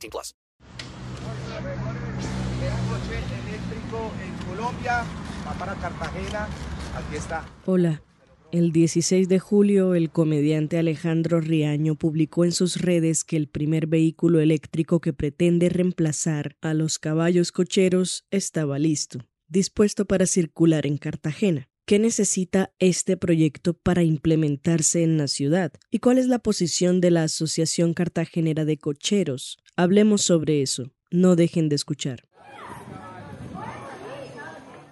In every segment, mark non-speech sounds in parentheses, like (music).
18 plus. eléctrico en Colombia, va para Cartagena, aquí está. Hola. El 16 de julio, el comediante Alejandro Riaño publicó en sus redes que el primer vehículo eléctrico que pretende reemplazar a los caballos cocheros estaba listo dispuesto para circular en Cartagena. ¿Qué necesita este proyecto para implementarse en la ciudad? ¿Y cuál es la posición de la Asociación Cartagenera de Cocheros? Hablemos sobre eso. No dejen de escuchar.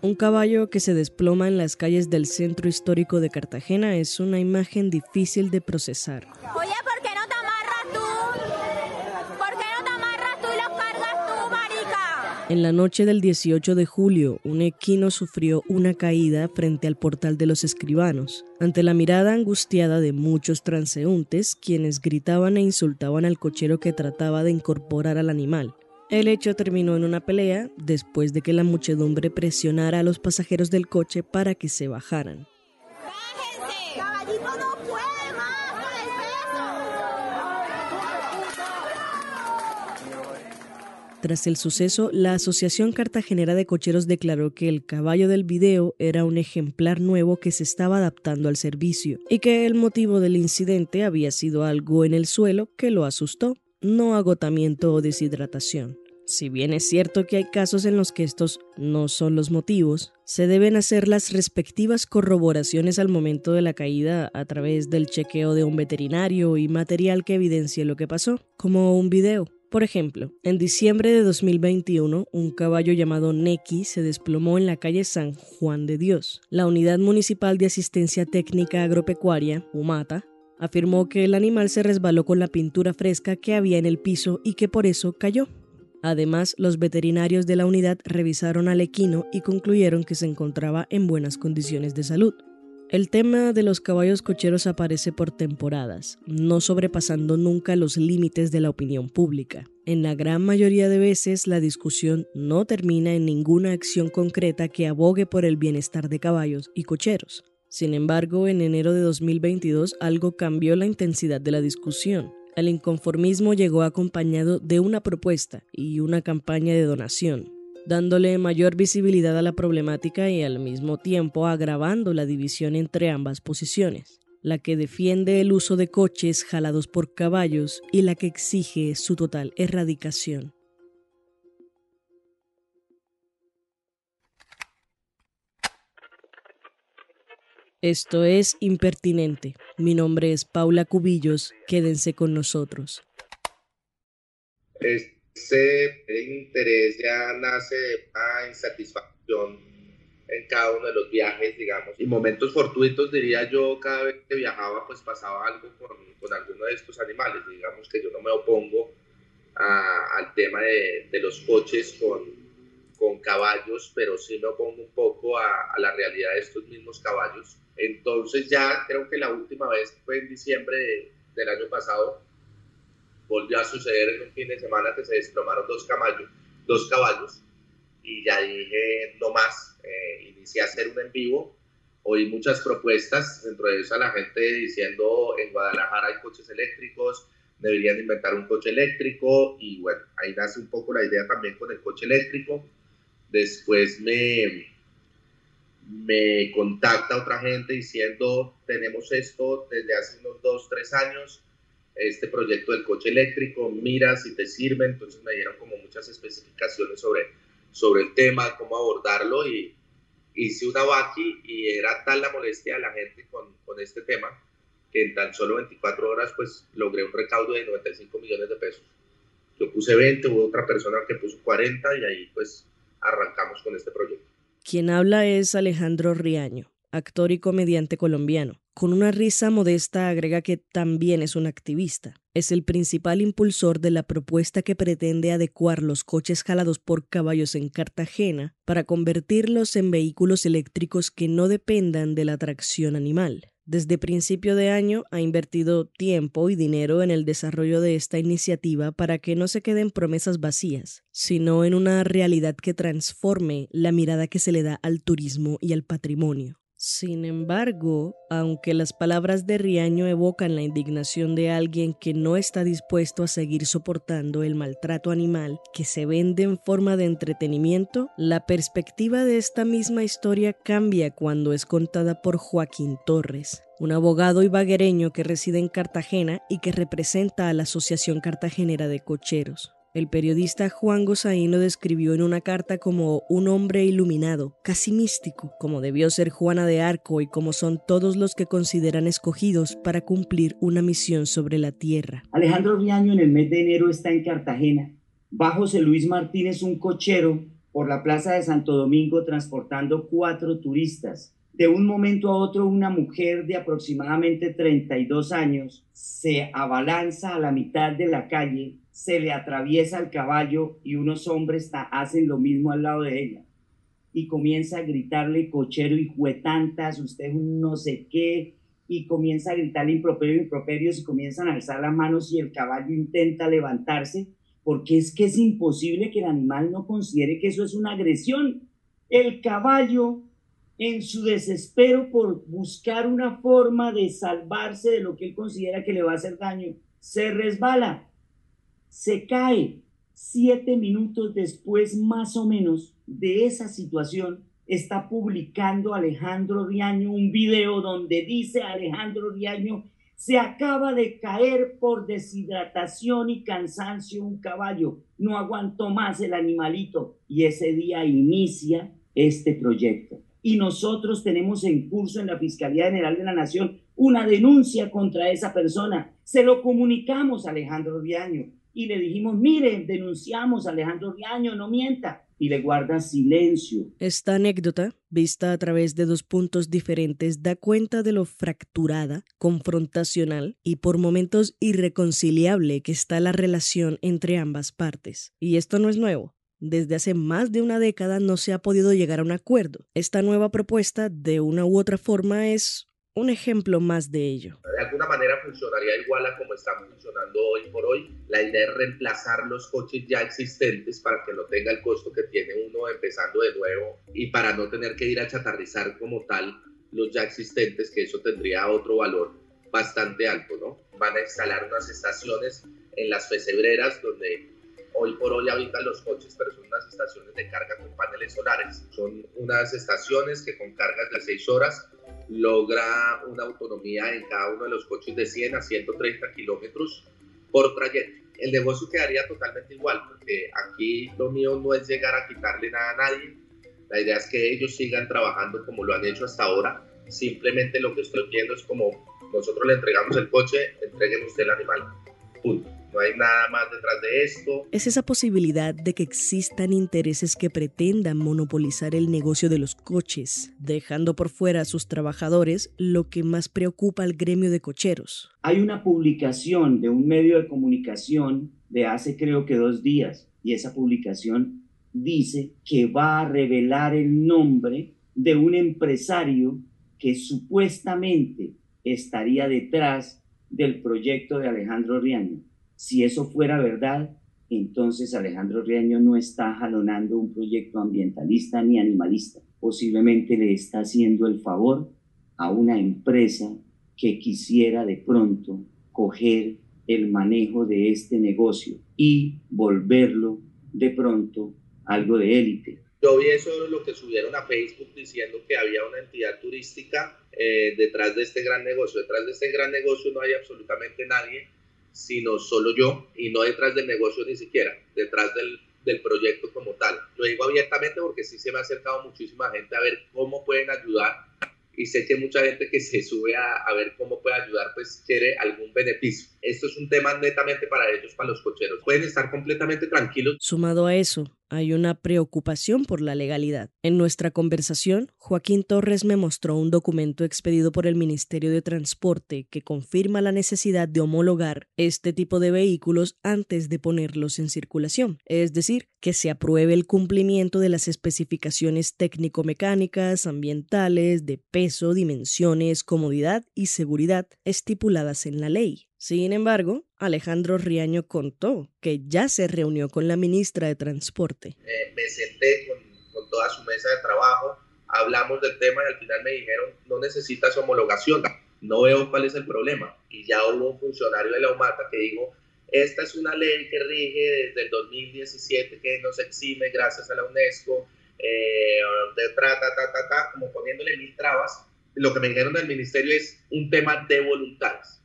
Un caballo que se desploma en las calles del centro histórico de Cartagena es una imagen difícil de procesar. En la noche del 18 de julio, un equino sufrió una caída frente al portal de los escribanos, ante la mirada angustiada de muchos transeúntes, quienes gritaban e insultaban al cochero que trataba de incorporar al animal. El hecho terminó en una pelea después de que la muchedumbre presionara a los pasajeros del coche para que se bajaran. Tras el suceso, la Asociación Cartagenera de Cocheros declaró que el caballo del video era un ejemplar nuevo que se estaba adaptando al servicio y que el motivo del incidente había sido algo en el suelo que lo asustó, no agotamiento o deshidratación. Si bien es cierto que hay casos en los que estos no son los motivos, se deben hacer las respectivas corroboraciones al momento de la caída a través del chequeo de un veterinario y material que evidencie lo que pasó, como un video. Por ejemplo, en diciembre de 2021, un caballo llamado Neki se desplomó en la calle San Juan de Dios. La Unidad Municipal de Asistencia Técnica Agropecuaria, UMATA, afirmó que el animal se resbaló con la pintura fresca que había en el piso y que por eso cayó. Además, los veterinarios de la unidad revisaron al equino y concluyeron que se encontraba en buenas condiciones de salud. El tema de los caballos cocheros aparece por temporadas, no sobrepasando nunca los límites de la opinión pública. En la gran mayoría de veces la discusión no termina en ninguna acción concreta que abogue por el bienestar de caballos y cocheros. Sin embargo, en enero de 2022 algo cambió la intensidad de la discusión. El inconformismo llegó acompañado de una propuesta y una campaña de donación, dándole mayor visibilidad a la problemática y al mismo tiempo agravando la división entre ambas posiciones, la que defiende el uso de coches jalados por caballos y la que exige su total erradicación. Esto es Impertinente. Mi nombre es Paula Cubillos. Quédense con nosotros ese interés ya nace de una insatisfacción en cada uno de los viajes, digamos, y momentos fortuitos, diría yo, cada vez que viajaba, pues pasaba algo con, con alguno de estos animales, digamos que yo no me opongo al tema de, de, los coches con, con caballos, pero sí me opongo un poco a, a, la realidad de estos mismos caballos. Entonces ya creo que la última vez fue en diciembre del año pasado, volvió a suceder en un fin de semana que se desplomaron dos caballos, dos caballos y ya dije no más, eh, inicié a hacer un en vivo, oí muchas propuestas, dentro de eso a la gente diciendo en Guadalajara hay coches eléctricos, deberían inventar un coche eléctrico y bueno, ahí nace un poco la idea también con el coche eléctrico. Después me, me contacta otra gente diciendo tenemos esto desde hace unos dos, tres años, este proyecto del coche eléctrico, mira si te sirve, entonces me dieron como muchas especificaciones sobre, sobre el tema, cómo abordarlo y hice una Baki y era tal la molestia de la gente con, con este tema que en tan solo 24 horas pues logré un recaudo de 95 millones de pesos. Yo puse 20, hubo otra persona que puso 40 y ahí pues arrancamos con este proyecto. Quien habla es Alejandro Riaño, actor y comediante colombiano Con una risa modesta agrega que también es un activista. Es el principal impulsor de la propuesta que pretende adecuar los coches jalados por caballos en Cartagena para convertirlos en vehículos eléctricos que no dependan de la tracción animal. Desde principio de año ha invertido tiempo y dinero en el desarrollo de esta iniciativa para que no se queden promesas vacías, sino en una realidad que transforme la mirada que se le da al turismo y al patrimonio. Sin embargo, aunque las palabras de Riaño evocan la indignación de alguien que no está dispuesto a seguir soportando el maltrato animal que se vende en forma de entretenimiento, la perspectiva de esta misma historia cambia cuando es contada por Joaquín Torres, un abogado ibaguereño que reside en Cartagena y que representa a la Asociación Cartagenera de Cocheros. El periodista Juan Gozaín lo describió en una carta como un hombre iluminado, casi místico, como debió ser Juana de Arco y como son todos los que consideran escogidos para cumplir una misión sobre la tierra. Alejandro Riaño en el mes de enero está en Cartagena. Va José Luis Martínez, un cochero, por la plaza de Santo Domingo transportando cuatro turistas. De un momento a otro, una mujer de aproximadamente 32 años se abalanza a la mitad de la calle se le atraviesa el caballo y unos hombres hacen lo mismo al lado de ella. Y comienza a gritarle cochero y juetantas, usted no sé qué, y comienza a gritarle improperios, improperios y comienzan a alzar las manos y el caballo intenta levantarse, porque es que es imposible que el animal no considere que eso es una agresión. El caballo, en su desespero por buscar una forma de salvarse de lo que él considera que le va a hacer daño, se resbala se cae siete minutos después más o menos de esa situación, está publicando Alejandro Riaño un video donde dice Alejandro Riaño, se acaba de caer por deshidratación y cansancio un caballo, no aguantó más el animalito y ese día inicia este proyecto. Y nosotros tenemos en curso en la Fiscalía General de la Nación una denuncia contra esa persona. Se lo comunicamos a Alejandro Riaño y le dijimos, mire, denunciamos a Alejandro Riaño, no mienta. Y le guarda silencio. Esta anécdota, vista a través de dos puntos diferentes, da cuenta de lo fracturada, confrontacional y por momentos irreconciliable que está la relación entre ambas partes. Y esto no es nuevo. Desde hace más de una década no se ha podido llegar a un acuerdo. Esta nueva propuesta, de una u otra forma, es un ejemplo más de ello. De alguna manera funcionaría igual a como están funcionando hoy por hoy. La idea es reemplazar los coches ya existentes para que no tenga el costo que tiene uno empezando de nuevo y para no tener que ir a chatarrizar como tal los ya existentes, que eso tendría otro valor bastante alto, ¿no? Van a instalar unas estaciones en las pesebreras donde hoy por hoy habitan los coches, pero son unas estaciones de carga con paneles solares. Son unas estaciones que con cargas de 6 horas logra una autonomía en cada uno de los coches de 100 a 130 kilómetros por trayecto. El negocio quedaría totalmente igual, porque aquí lo mío no es llegar a quitarle nada a nadie. La idea es que ellos sigan trabajando como lo han hecho hasta ahora. Simplemente lo que estoy viendo es como nosotros le entregamos el coche, entreguen usted el animal. Punto no hay nada más detrás de esto. Es esa posibilidad de que existan intereses que pretendan monopolizar el negocio de los coches, dejando por fuera a sus trabajadores lo que más preocupa al gremio de cocheros. Hay una publicación de un medio de comunicación de hace creo que dos días y esa publicación dice que va a revelar el nombre de un empresario que supuestamente estaría detrás del proyecto de Alejandro Riaño. Si eso fuera verdad, entonces Alejandro Riaño no está jalonando un proyecto ambientalista ni animalista. Posiblemente le está haciendo el favor a una empresa que quisiera de pronto coger el manejo de este negocio y volverlo de pronto algo de élite. Yo vi eso lo que subieron a Facebook diciendo que había una entidad turística eh, detrás de este gran negocio. Detrás de este gran negocio no hay absolutamente nadie sino solo yo y no detrás del negocio ni siquiera, detrás del, del proyecto como tal. Lo digo abiertamente porque sí se me ha acercado muchísima gente a ver cómo pueden ayudar y sé que mucha gente que se sube a, a, ver cómo puede ayudar, pues quiere algún beneficio. Esto es un tema netamente para ellos, para los cocheros. Pueden estar completamente tranquilos. Sumado a eso, hay una preocupación por la legalidad. En nuestra conversación, Joaquín Torres me mostró un documento expedido por el Ministerio de Transporte que confirma la necesidad de homologar este tipo de vehículos antes de ponerlos en circulación, es decir, que se apruebe el cumplimiento de las especificaciones técnico-mecánicas, ambientales, de peso, dimensiones, comodidad y seguridad estipuladas en la ley. Sin embargo, Alejandro Riaño contó que ya se reunió con la ministra de Transporte. Eh, me senté con, con, toda su mesa de trabajo, hablamos del tema y al final me dijeron, no necesitas homologación, no veo cuál es el problema. Y ya hubo un funcionario de la UMATA que dijo, esta es una ley que rige desde el 2017 que nos exime gracias a la UNESCO, eh, de tra, ta, ta, ta, ta, como poniéndole mil trabas. Lo que me dijeron del ministerio es un tema de voluntades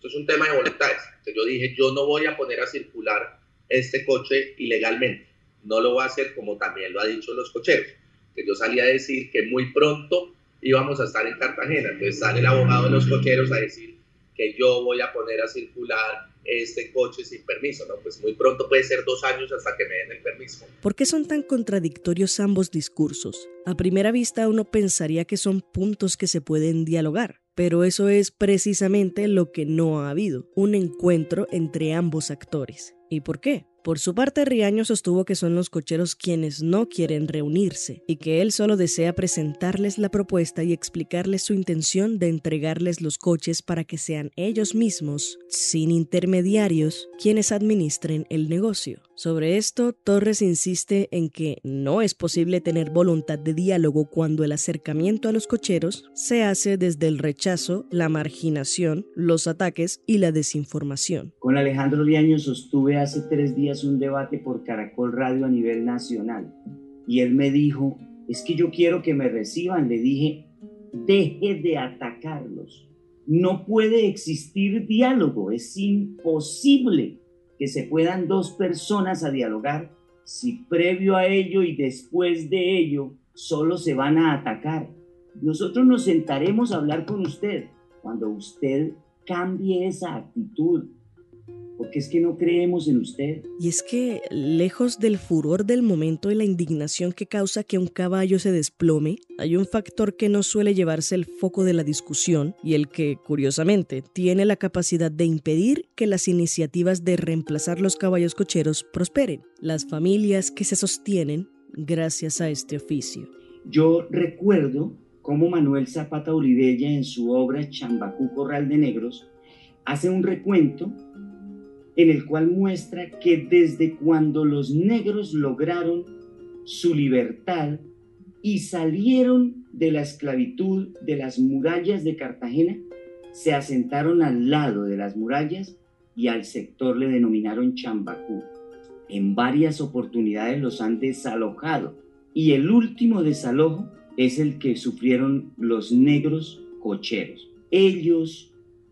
esto es un tema de voluntades. yo dije, yo no voy a poner a circular este coche ilegalmente. No lo voy a hacer como también lo ha dicho los cocheros. Que yo salí a decir que muy pronto íbamos a estar en Cartagena. Entonces sale el abogado de los cocheros a decir que yo voy a poner a circular este coche sin permiso. Pues muy pronto puede ser dos años hasta que me den el permiso. ¿Por qué son tan contradictorios ambos discursos? A primera vista uno pensaría que son puntos que se pueden dialogar pero eso es precisamente lo que no ha habido, un encuentro entre ambos actores. ¿Y por qué? Por su parte, Riaño sostuvo que son los cocheros quienes no quieren reunirse y que él solo desea presentarles la propuesta y explicarles su intención de entregarles los coches para que sean ellos mismos, sin intermediarios, quienes administren el negocio. Sobre esto, Torres insiste en que no es posible tener voluntad de diálogo cuando el acercamiento a los cocheros se hace desde el rechazo, la marginación, los ataques y la desinformación. Con Alejandro Riaño sostuve hace tres días un debate por Caracol Radio a nivel nacional y él me dijo, es que yo quiero que me reciban. Le dije, deje de atacarlos. No puede existir diálogo, es imposible que se puedan dos personas a dialogar si previo a ello y después de ello solo se van a atacar. Nosotros nos sentaremos a hablar con usted cuando usted cambie esa actitud, porque es que no creemos en usted. Y es que, lejos del furor del momento y la indignación que causa que un caballo se desplome, hay un factor que no suele llevarse el foco de la discusión y el que, curiosamente, tiene la capacidad de impedir que las iniciativas de reemplazar los caballos cocheros prosperen, las familias que se sostienen gracias a este oficio. Yo recuerdo cómo Manuel Zapata Olivella en su obra Chambacú Corral de Negros hace un recuento en el cual muestra que desde cuando los negros lograron su libertad y salieron de la esclavitud de las murallas de Cartagena, se asentaron al lado de las murallas y al sector le denominaron Chambacú. En varias oportunidades los han desalojado y el último desalojo es el que sufrieron los negros cocheros. Ellos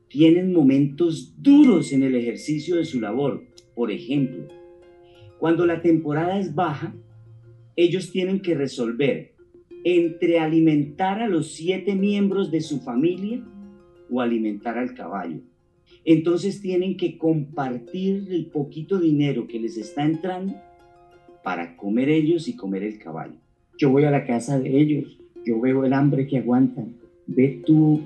tienen momentos duros en el ejercicio de su labor. Por ejemplo, cuando la temporada es baja, ellos tienen que resolver entre alimentar a los siete miembros de su familia o alimentar al caballo. Entonces tienen que compartir el poquito dinero que les está entrando para comer ellos y comer el caballo. Yo voy a la casa de ellos, yo veo el hambre que aguantan. Ve tú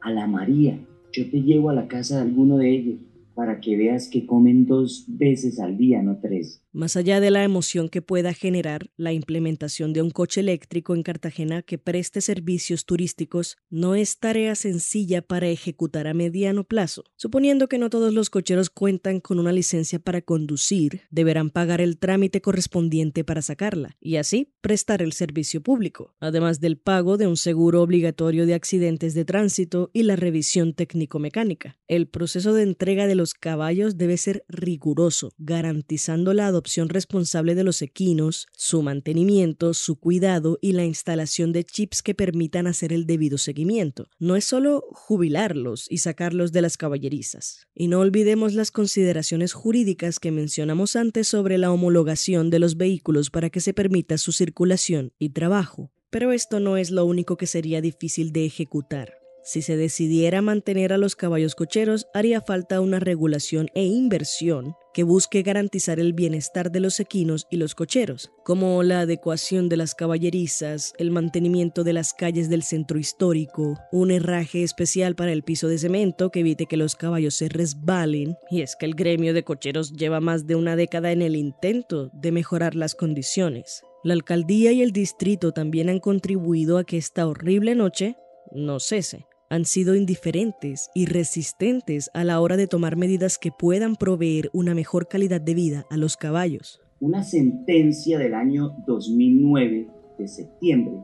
a la María, yo te llevo a la casa de alguno de ellos para que veas que comen dos veces al día, no tres. Más allá de la emoción que pueda generar la implementación de un coche eléctrico en Cartagena que preste servicios turísticos, no es tarea sencilla para ejecutar a mediano plazo. Suponiendo que no todos los cocheros cuentan con una licencia para conducir, deberán pagar el trámite correspondiente para sacarla y así prestar el servicio público, además del pago de un seguro obligatorio de accidentes de tránsito y la revisión técnico-mecánica. El proceso de entrega de los caballos debe ser riguroso, garantizando la opción responsable de los equinos, su mantenimiento, su cuidado y la instalación de chips que permitan hacer el debido seguimiento. No es solo jubilarlos y sacarlos de las caballerizas. Y no olvidemos las consideraciones jurídicas que mencionamos antes sobre la homologación de los vehículos para que se permita su circulación y trabajo. Pero esto no es lo único que sería difícil de ejecutar. Si se decidiera mantener a los caballos cocheros, haría falta una regulación e inversión que busque garantizar el bienestar de los equinos y los cocheros, como la adecuación de las caballerizas, el mantenimiento de las calles del centro histórico, un herraje especial para el piso de cemento que evite que los caballos se resbalen, y es que el gremio de cocheros lleva más de una década en el intento de mejorar las condiciones. La alcaldía y el distrito también han contribuido a que esta horrible noche no cese han sido indiferentes y resistentes a la hora de tomar medidas que puedan proveer una mejor calidad de vida a los caballos. Una sentencia del año 2009 de septiembre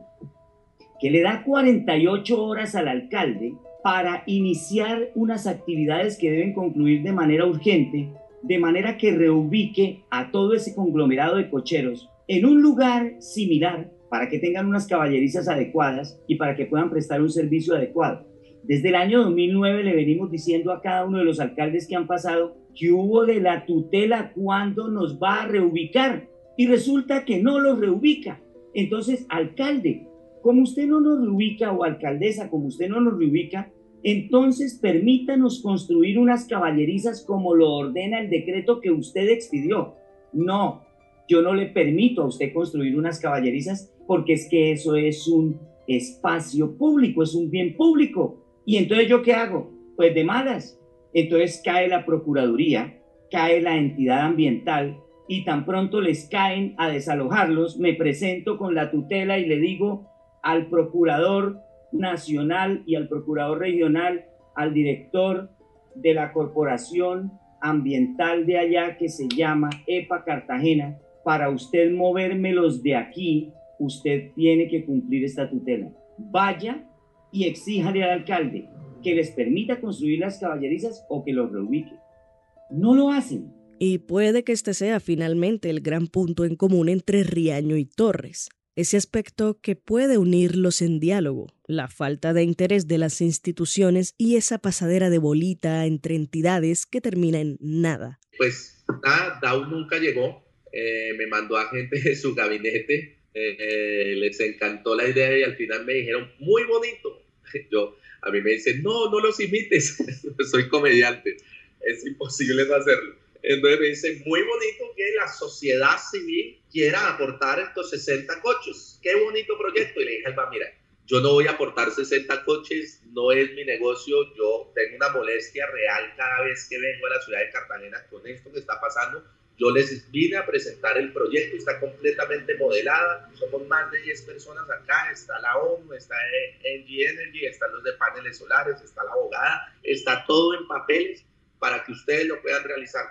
que le da 48 horas al alcalde para iniciar unas actividades que deben concluir de manera urgente, de manera que reubique a todo ese conglomerado de cocheros en un lugar similar para que tengan unas caballerizas adecuadas y para que puedan prestar un servicio adecuado. Desde el año 2009 le venimos diciendo a cada uno de los alcaldes que han pasado que hubo de la tutela cuando nos va a reubicar y resulta que no los reubica. Entonces, alcalde, como usted no nos reubica o alcaldesa, como usted no nos reubica, entonces permítanos construir unas caballerizas como lo ordena el decreto que usted expidió. No, yo no le permito a usted construir unas caballerizas porque es que eso es un espacio público, es un bien público y entonces yo qué hago? Pues de malas. Entonces cae la Procuraduría, cae la entidad ambiental y tan pronto les caen a desalojarlos, me presento con la tutela y le digo al Procurador Nacional y al Procurador Regional, al director de la Corporación Ambiental de allá que se llama EPA Cartagena, para usted movérmelos de aquí, usted tiene que cumplir esta tutela. Vaya y exíjale al alcalde que les permita construir las caballerizas o que los reubique. No lo hacen. Y puede que este sea finalmente el gran punto en común entre Riaño y Torres, ese aspecto que puede unirlos en diálogo, la falta de interés de las instituciones y esa pasadera de bolita entre entidades que termina en nada. Pues nada, Dau nunca llegó, eh, me mandó a gente de su gabinete, eh, les encantó la idea y al final me dijeron, muy bonito. (laughs) Yo, a mí me dicen, no, no los imites, (laughs) soy comediante, es imposible no hacerlo. Entonces me dicen, muy bonito que la sociedad civil quiera aportar estos 60 coches, qué bonito proyecto. Y le dije al mira, yo no voy a aportar 60 coches, no es mi negocio, yo tengo una molestia real cada vez que vengo a la ciudad de Cartagena con esto que está pasando yo les vine a presentar el proyecto, está completamente modelada, somos más de 10 personas acá, está la ONU, está Engie Energy, están los de paneles solares, está la abogada, está todo en papeles para que ustedes lo puedan realizar.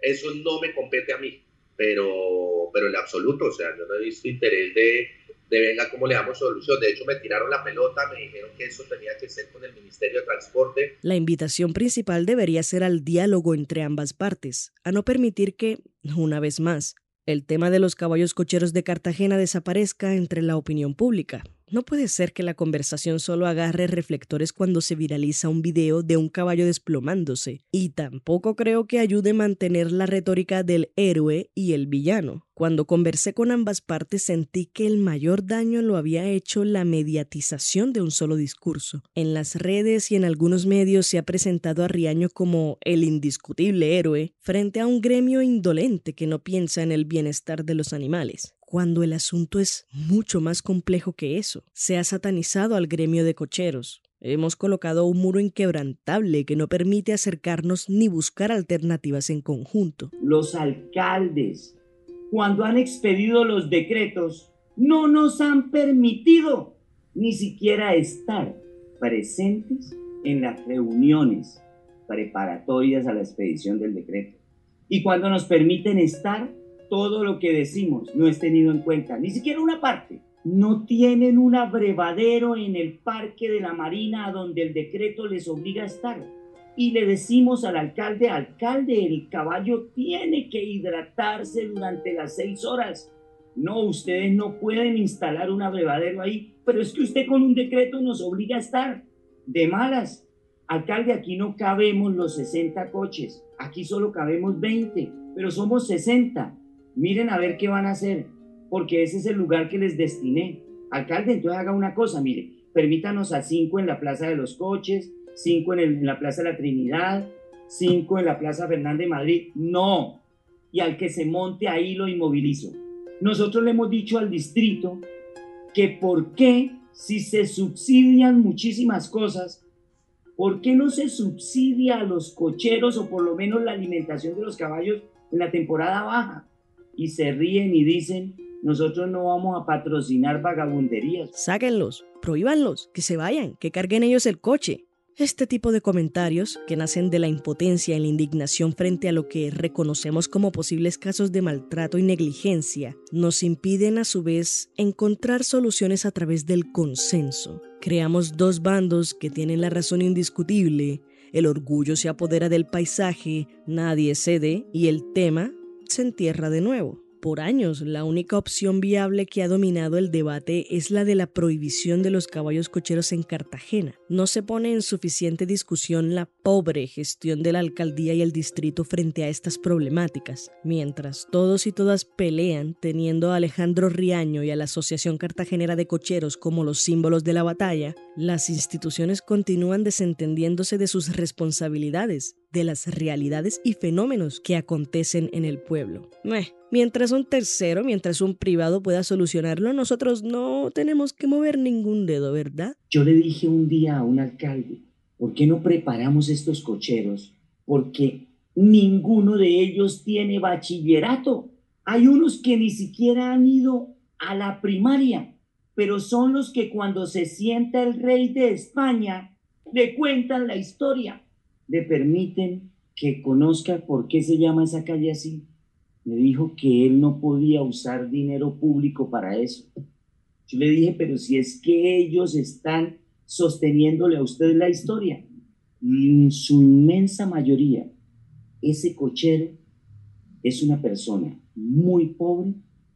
Eso no me compete a mí, pero, pero en absoluto, o sea, yo no he visto interés de, de venga cómo le damos solución. De hecho, me tiraron la pelota, me dijeron que eso tenía que ser con el Ministerio de Transporte. La invitación principal debería ser al diálogo entre ambas partes, a no permitir que, una vez más, el tema de los caballos cocheros de Cartagena desaparezca entre la opinión pública. No puede ser que la conversación solo agarre reflectores cuando se viraliza un video de un caballo desplomándose, y tampoco creo que ayude a mantener la retórica del héroe y el villano. Cuando conversé con ambas partes sentí que el mayor daño lo había hecho la mediatización de un solo discurso. En las redes y en algunos medios se ha presentado a Riaño como el indiscutible héroe frente a un gremio indolente que no piensa en el bienestar de los animales cuando el asunto es mucho más complejo que eso. Se ha satanizado al gremio de cocheros. Hemos colocado un muro inquebrantable que no permite acercarnos ni buscar alternativas en conjunto. Los alcaldes, cuando han expedido los decretos, no nos han permitido ni siquiera estar presentes en las reuniones preparatorias a la expedición del decreto. Y cuando nos permiten estar, todo lo que decimos no es tenido en cuenta, ni siquiera una parte. No tienen un abrevadero en el parque de la Marina donde el decreto les obliga a estar. Y le decimos al alcalde, alcalde, el caballo tiene que hidratarse durante las seis horas. No, ustedes no pueden instalar un abrevadero ahí, pero es que usted con un decreto nos obliga a estar de malas. Alcalde, aquí no cabemos los 60 coches, aquí solo cabemos 20, pero somos 60 miren a ver qué van a hacer, porque ese es el lugar que les destiné. Alcalde, entonces haga una cosa, mire, permítanos a cinco en la Plaza de los Coches, cinco en, la Plaza de la Trinidad, cinco en la Plaza Fernández de Madrid. No. Y al que se monte ahí lo inmovilizo. Nosotros le hemos dicho al distrito que por qué si se subsidian muchísimas cosas, ¿por qué no se subsidia a los cocheros o por lo menos la alimentación de los caballos en la temporada baja? Y se ríen y dicen, nosotros no vamos a patrocinar vagabunderías. Sáquenlos, prohíbanlos, que se vayan, que carguen ellos el coche. Este tipo de comentarios, que nacen de la impotencia y la indignación frente a lo que reconocemos como posibles casos de maltrato y negligencia, nos impiden a su vez encontrar soluciones a través del consenso. Creamos dos bandos que tienen la razón indiscutible, el orgullo se apodera del paisaje, nadie cede y el tema se entierra de nuevo. Por años, la única opción viable que ha dominado el debate es la de la prohibición de los caballos cocheros en Cartagena. No se pone en suficiente discusión la pobre gestión de la alcaldía y el distrito frente a estas problemáticas, mientras todos y todas pelean teniendo a Alejandro Riaño y a la Asociación Cartagenera de Cocheros como los símbolos de la batalla, las instituciones continúan desentendiéndose de sus responsabilidades de las realidades y fenómenos que acontecen en el pueblo. Mientras un tercero, mientras un privado pueda solucionarlo, nosotros no tenemos que mover ningún dedo, ¿verdad? Yo le dije un día a un alcalde, ¿por qué no preparamos estos cocheros? Porque ninguno de ellos tiene bachillerato. Hay unos que ni siquiera han ido a la primaria, pero son los que cuando se sienta el rey de España le cuentan la historia le permiten que conozca por qué se llama esa calle así. Me dijo que él no podía usar dinero público para eso. Yo le dije, pero si es que ellos están sosteniéndole a usted la historia, en su inmensa mayoría, ese cochero es una persona muy pobre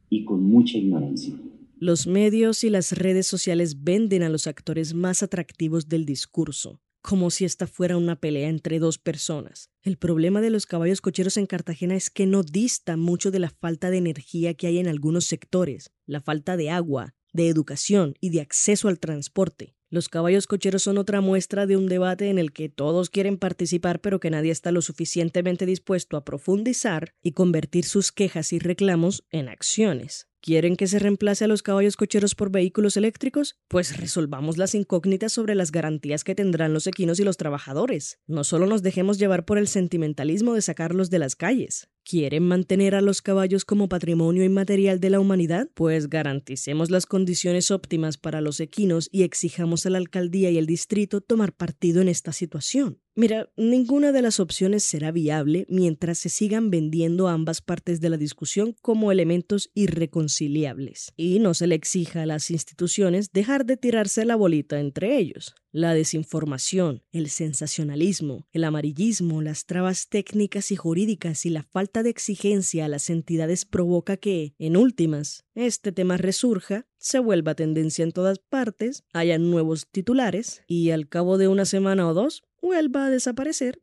y con mucha ignorancia. Los medios y las redes sociales venden a los actores más atractivos del discurso, como si esta fuera una pelea entre dos personas. El problema de los caballos cocheros en Cartagena es que no dista mucho de la falta de energía que hay en algunos sectores, la falta de agua, de educación y de acceso al transporte. Los caballos cocheros son otra muestra de un debate en el que todos quieren participar pero que nadie está lo suficientemente dispuesto a profundizar y convertir sus quejas y reclamos en acciones. ¿Quieren que se reemplace a los caballos cocheros por vehículos eléctricos? Pues resolvamos las incógnitas sobre las garantías que tendrán los equinos y los trabajadores. No solo nos dejemos llevar por el sentimentalismo de sacarlos de las calles. ¿Quieren mantener a los caballos como patrimonio inmaterial de la humanidad? Pues garanticemos las condiciones óptimas para los equinos y exijamos a la alcaldía y el distrito tomar partido en esta situación. Mira, ninguna de las opciones será viable mientras se sigan vendiendo ambas partes de la discusión como elementos irreconciliables y no se le exija a las instituciones dejar de tirarse la bolita entre ellos. La desinformación, el sensacionalismo, el amarillismo, las trabas técnicas y jurídicas y la falta de exigencia a las entidades provoca que, en últimas, este tema resurja, se vuelva tendencia en todas partes, haya nuevos titulares y al cabo de una semana o dos vuelva a desaparecer.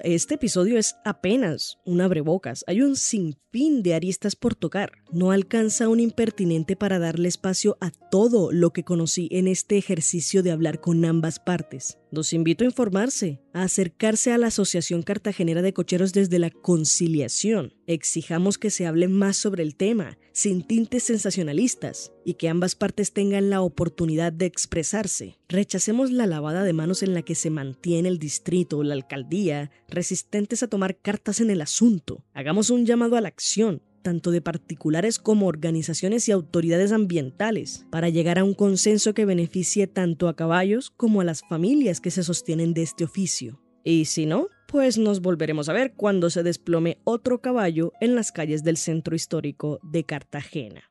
Este episodio es apenas un abrebocas. Hay un sinfín de aristas por tocar. No alcanza un impertinente para darle espacio a todo lo que conocí en este ejercicio de hablar con ambas partes. Los invito a informarse, a acercarse a la Asociación Cartagenera de Cocheros desde la conciliación. Exijamos que se hable más sobre el tema, sin tintes sensacionalistas, y que ambas partes tengan la oportunidad de expresarse. Rechacemos la lavada de manos en la que se mantiene el distrito la alcaldía, resistentes a tomar cartas en el asunto. Hagamos un llamado a la acción, tanto de particulares como organizaciones y autoridades ambientales, para llegar a un consenso que beneficie tanto a caballos como a las familias que se sostienen de este oficio. Y si no, pues nos volveremos a ver cuando se desplome otro caballo en las calles del centro histórico de Cartagena.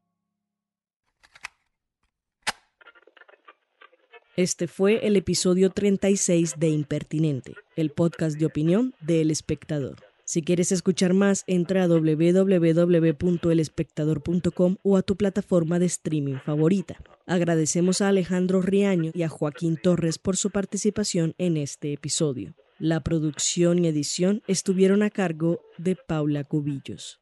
Este fue el episodio 36 de Impertinente, el podcast de opinión de El Espectador. Si quieres escuchar más, entra a www.elespectador.com o a tu plataforma de streaming favorita. Agradecemos a Alejandro Riaño y a Joaquín Torres por su participación en este episodio. La producción y edición estuvieron a cargo de Paula Cubillos.